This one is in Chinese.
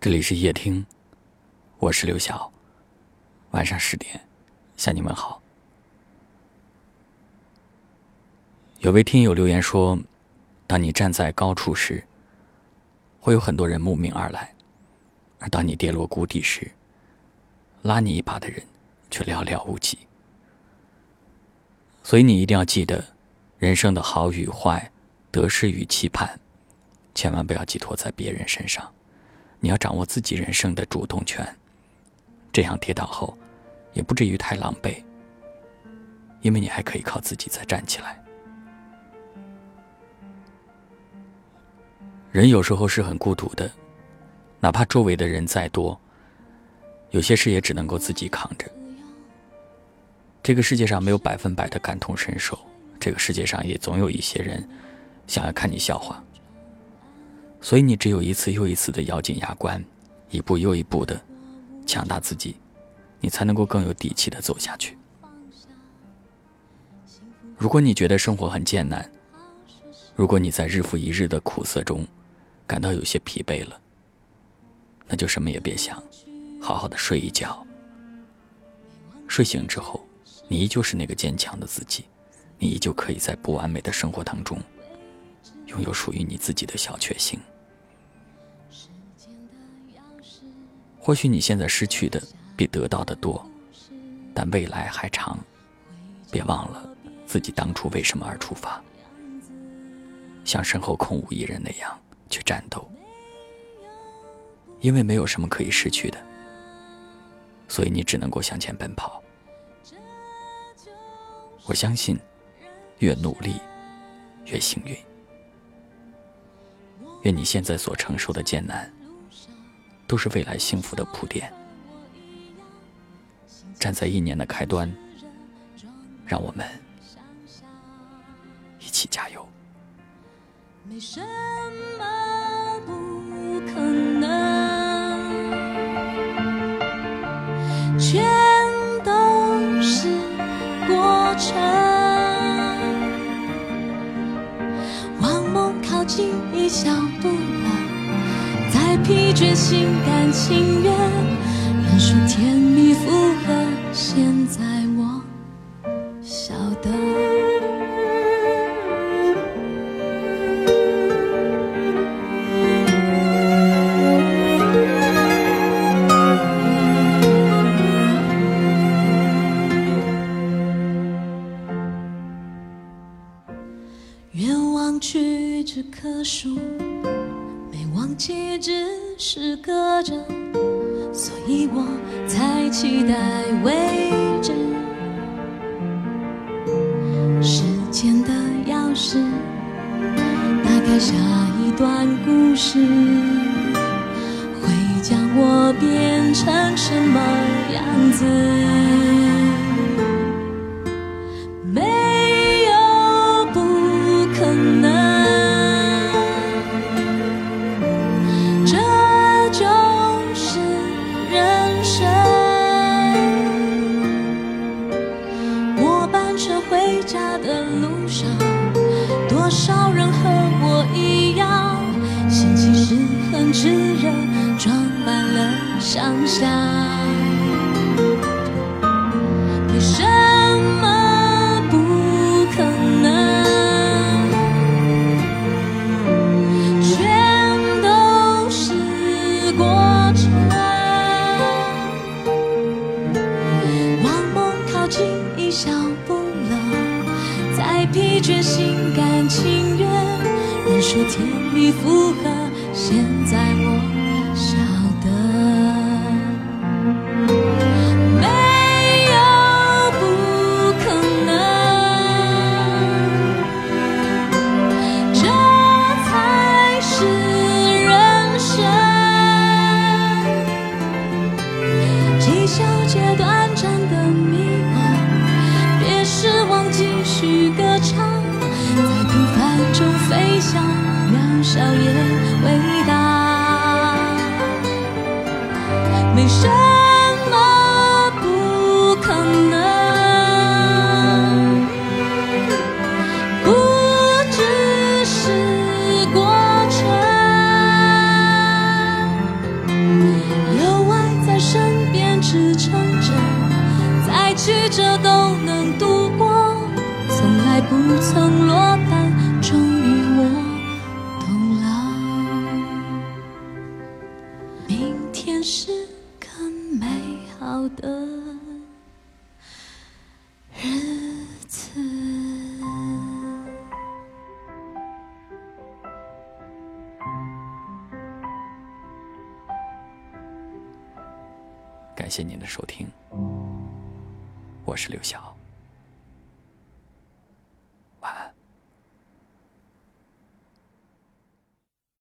这里是夜听，我是刘晓。晚上十点，向你们好。有位听友留言说：“当你站在高处时，会有很多人慕名而来；而当你跌落谷底时，拉你一把的人却寥寥无几。所以你一定要记得，人生的好与坏、得失与期盼，千万不要寄托在别人身上。”你要掌握自己人生的主动权，这样跌倒后也不至于太狼狈，因为你还可以靠自己再站起来。人有时候是很孤独的，哪怕周围的人再多，有些事也只能够自己扛着。这个世界上没有百分百的感同身受，这个世界上也总有一些人想要看你笑话。所以你只有一次又一次的咬紧牙关，一步又一步的强大自己，你才能够更有底气的走下去。如果你觉得生活很艰难，如果你在日复一日的苦涩中感到有些疲惫了，那就什么也别想，好好的睡一觉。睡醒之后，你依旧是那个坚强的自己，你依旧可以在不完美的生活当中。有属于你自己的小确幸。或许你现在失去的比得到的多，但未来还长。别忘了自己当初为什么而出发，像身后空无一人那样去战斗。因为没有什么可以失去的，所以你只能够向前奔跑。我相信，越努力，越幸运。愿你现在所承受的艰难，都是未来幸福的铺垫。站在一年的开端，让我们一起加油。没什么疲倦心甘情愿，认输甜蜜附和。现在我晓得，愿忘去这棵树。忘记只是隔着，所以我才期待未知。时间的钥匙，打开下一段故事，会将我变成什么样子？回家的路上，多少人和我一样，心情是很炙热，装满了想象。疲倦心甘情愿人说天蜜负合现在我感谢您的收听，我是刘晓。